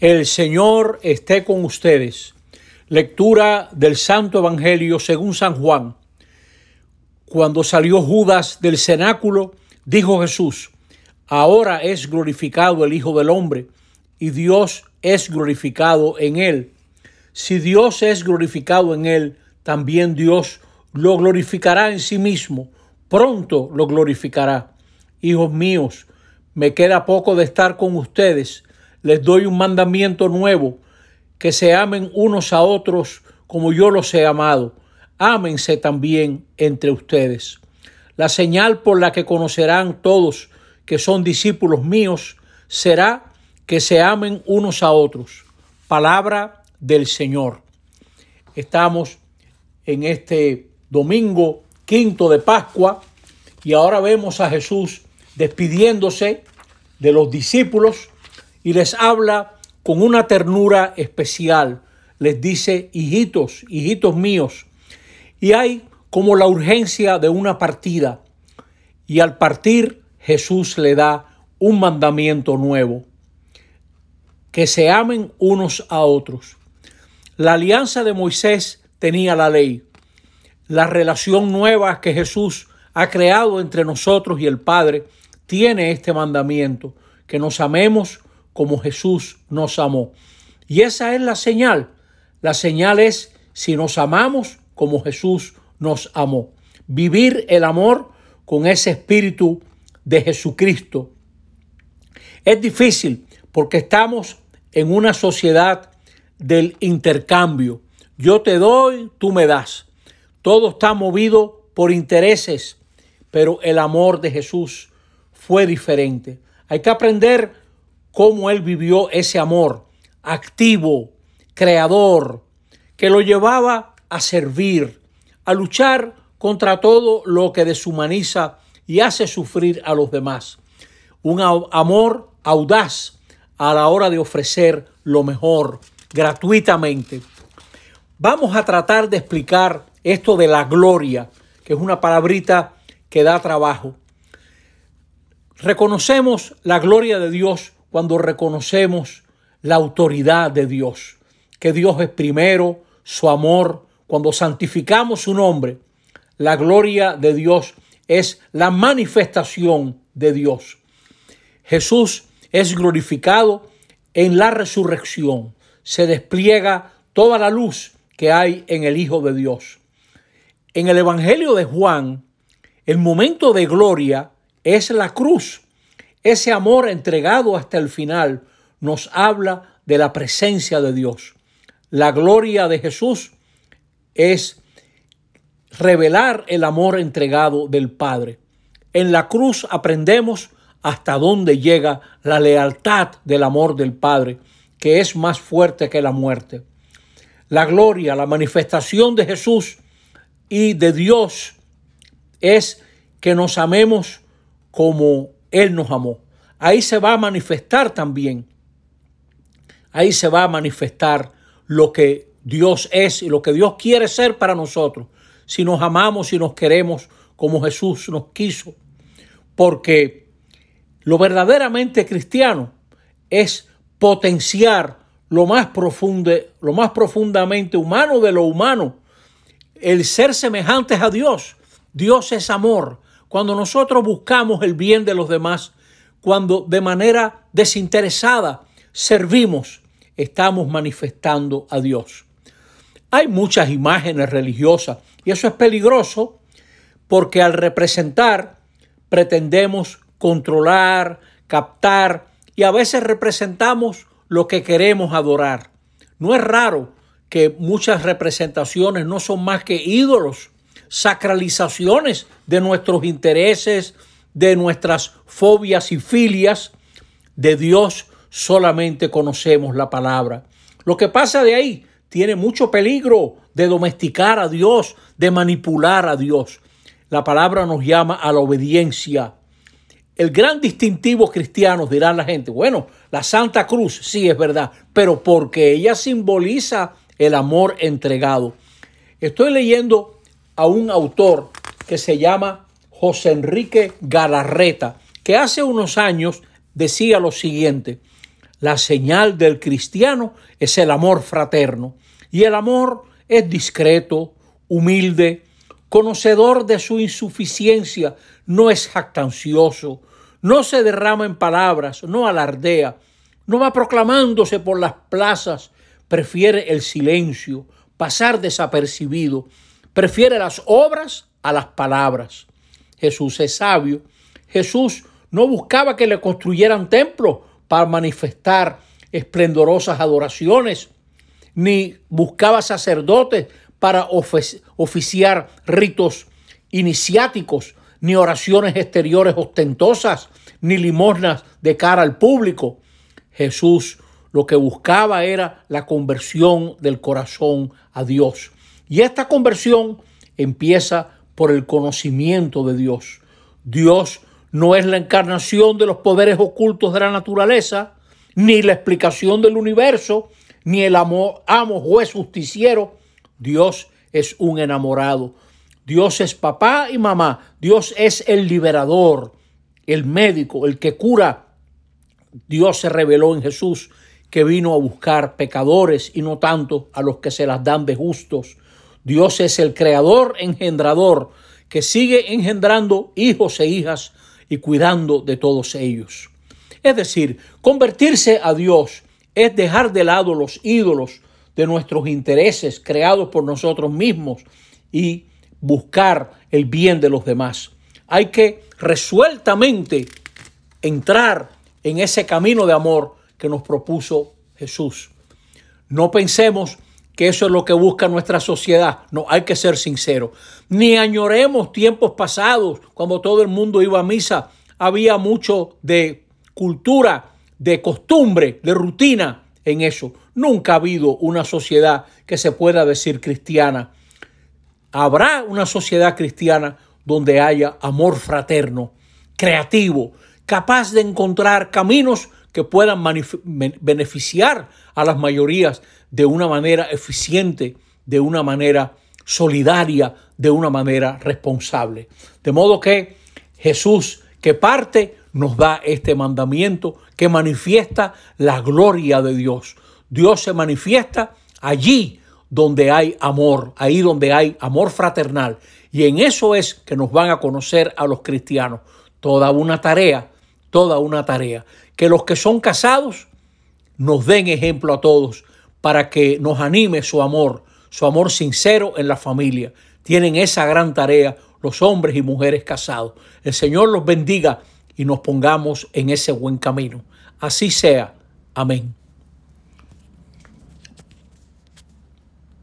El Señor esté con ustedes. Lectura del Santo Evangelio según San Juan. Cuando salió Judas del cenáculo, dijo Jesús, ahora es glorificado el Hijo del Hombre, y Dios es glorificado en él. Si Dios es glorificado en él, también Dios lo glorificará en sí mismo, pronto lo glorificará. Hijos míos, me queda poco de estar con ustedes les doy un mandamiento nuevo, que se amen unos a otros como yo los he amado. Ámense también entre ustedes. La señal por la que conocerán todos que son discípulos míos será que se amen unos a otros. Palabra del Señor. Estamos en este domingo quinto de Pascua y ahora vemos a Jesús despidiéndose de los discípulos y les habla con una ternura especial. Les dice, hijitos, hijitos míos. Y hay como la urgencia de una partida. Y al partir Jesús le da un mandamiento nuevo. Que se amen unos a otros. La alianza de Moisés tenía la ley. La relación nueva que Jesús ha creado entre nosotros y el Padre tiene este mandamiento, que nos amemos como Jesús nos amó. Y esa es la señal. La señal es si nos amamos como Jesús nos amó. Vivir el amor con ese espíritu de Jesucristo. Es difícil porque estamos en una sociedad del intercambio. Yo te doy, tú me das. Todo está movido por intereses, pero el amor de Jesús fue diferente. Hay que aprender cómo él vivió ese amor activo, creador, que lo llevaba a servir, a luchar contra todo lo que deshumaniza y hace sufrir a los demás. Un amor audaz a la hora de ofrecer lo mejor gratuitamente. Vamos a tratar de explicar esto de la gloria, que es una palabrita que da trabajo. Reconocemos la gloria de Dios cuando reconocemos la autoridad de Dios, que Dios es primero, su amor, cuando santificamos su nombre, la gloria de Dios es la manifestación de Dios. Jesús es glorificado en la resurrección. Se despliega toda la luz que hay en el Hijo de Dios. En el Evangelio de Juan, el momento de gloria es la cruz ese amor entregado hasta el final nos habla de la presencia de Dios. La gloria de Jesús es revelar el amor entregado del Padre. En la cruz aprendemos hasta dónde llega la lealtad del amor del Padre, que es más fuerte que la muerte. La gloria, la manifestación de Jesús y de Dios es que nos amemos como él nos amó. Ahí se va a manifestar también. Ahí se va a manifestar lo que Dios es y lo que Dios quiere ser para nosotros. Si nos amamos y nos queremos como Jesús nos quiso. Porque lo verdaderamente cristiano es potenciar lo más profundo, lo más profundamente humano de lo humano, el ser semejantes a Dios. Dios es amor. Cuando nosotros buscamos el bien de los demás, cuando de manera desinteresada servimos, estamos manifestando a Dios. Hay muchas imágenes religiosas y eso es peligroso porque al representar pretendemos controlar, captar y a veces representamos lo que queremos adorar. No es raro que muchas representaciones no son más que ídolos sacralizaciones de nuestros intereses, de nuestras fobias y filias. De Dios solamente conocemos la palabra. Lo que pasa de ahí tiene mucho peligro de domesticar a Dios, de manipular a Dios. La palabra nos llama a la obediencia. El gran distintivo cristiano, dirá la gente, bueno, la Santa Cruz, sí es verdad, pero porque ella simboliza el amor entregado. Estoy leyendo a un autor que se llama José Enrique Galarreta, que hace unos años decía lo siguiente, La señal del cristiano es el amor fraterno. Y el amor es discreto, humilde, conocedor de su insuficiencia, no es jactancioso, no se derrama en palabras, no alardea, no va proclamándose por las plazas, prefiere el silencio, pasar desapercibido, prefiere las obras a las palabras. Jesús es sabio. Jesús no buscaba que le construyeran templos para manifestar esplendorosas adoraciones, ni buscaba sacerdotes para oficiar ritos iniciáticos, ni oraciones exteriores ostentosas, ni limosnas de cara al público. Jesús lo que buscaba era la conversión del corazón a Dios. Y esta conversión empieza por el conocimiento de Dios. Dios no es la encarnación de los poderes ocultos de la naturaleza, ni la explicación del universo, ni el amo, amo juez justiciero. Dios es un enamorado. Dios es papá y mamá. Dios es el liberador, el médico, el que cura. Dios se reveló en Jesús que vino a buscar pecadores y no tanto a los que se las dan de justos. Dios es el creador, engendrador, que sigue engendrando hijos e hijas y cuidando de todos ellos. Es decir, convertirse a Dios es dejar de lado los ídolos de nuestros intereses creados por nosotros mismos y buscar el bien de los demás. Hay que resueltamente entrar en ese camino de amor que nos propuso Jesús. No pensemos que eso es lo que busca nuestra sociedad. No, hay que ser sincero. Ni añoremos tiempos pasados, cuando todo el mundo iba a misa, había mucho de cultura, de costumbre, de rutina en eso. Nunca ha habido una sociedad que se pueda decir cristiana. Habrá una sociedad cristiana donde haya amor fraterno, creativo, capaz de encontrar caminos que puedan beneficiar a las mayorías de una manera eficiente, de una manera solidaria, de una manera responsable. De modo que Jesús que parte nos da este mandamiento que manifiesta la gloria de Dios. Dios se manifiesta allí donde hay amor, ahí donde hay amor fraternal. Y en eso es que nos van a conocer a los cristianos. Toda una tarea, toda una tarea que los que son casados nos den ejemplo a todos para que nos anime su amor, su amor sincero en la familia. Tienen esa gran tarea los hombres y mujeres casados. El Señor los bendiga y nos pongamos en ese buen camino. Así sea. Amén.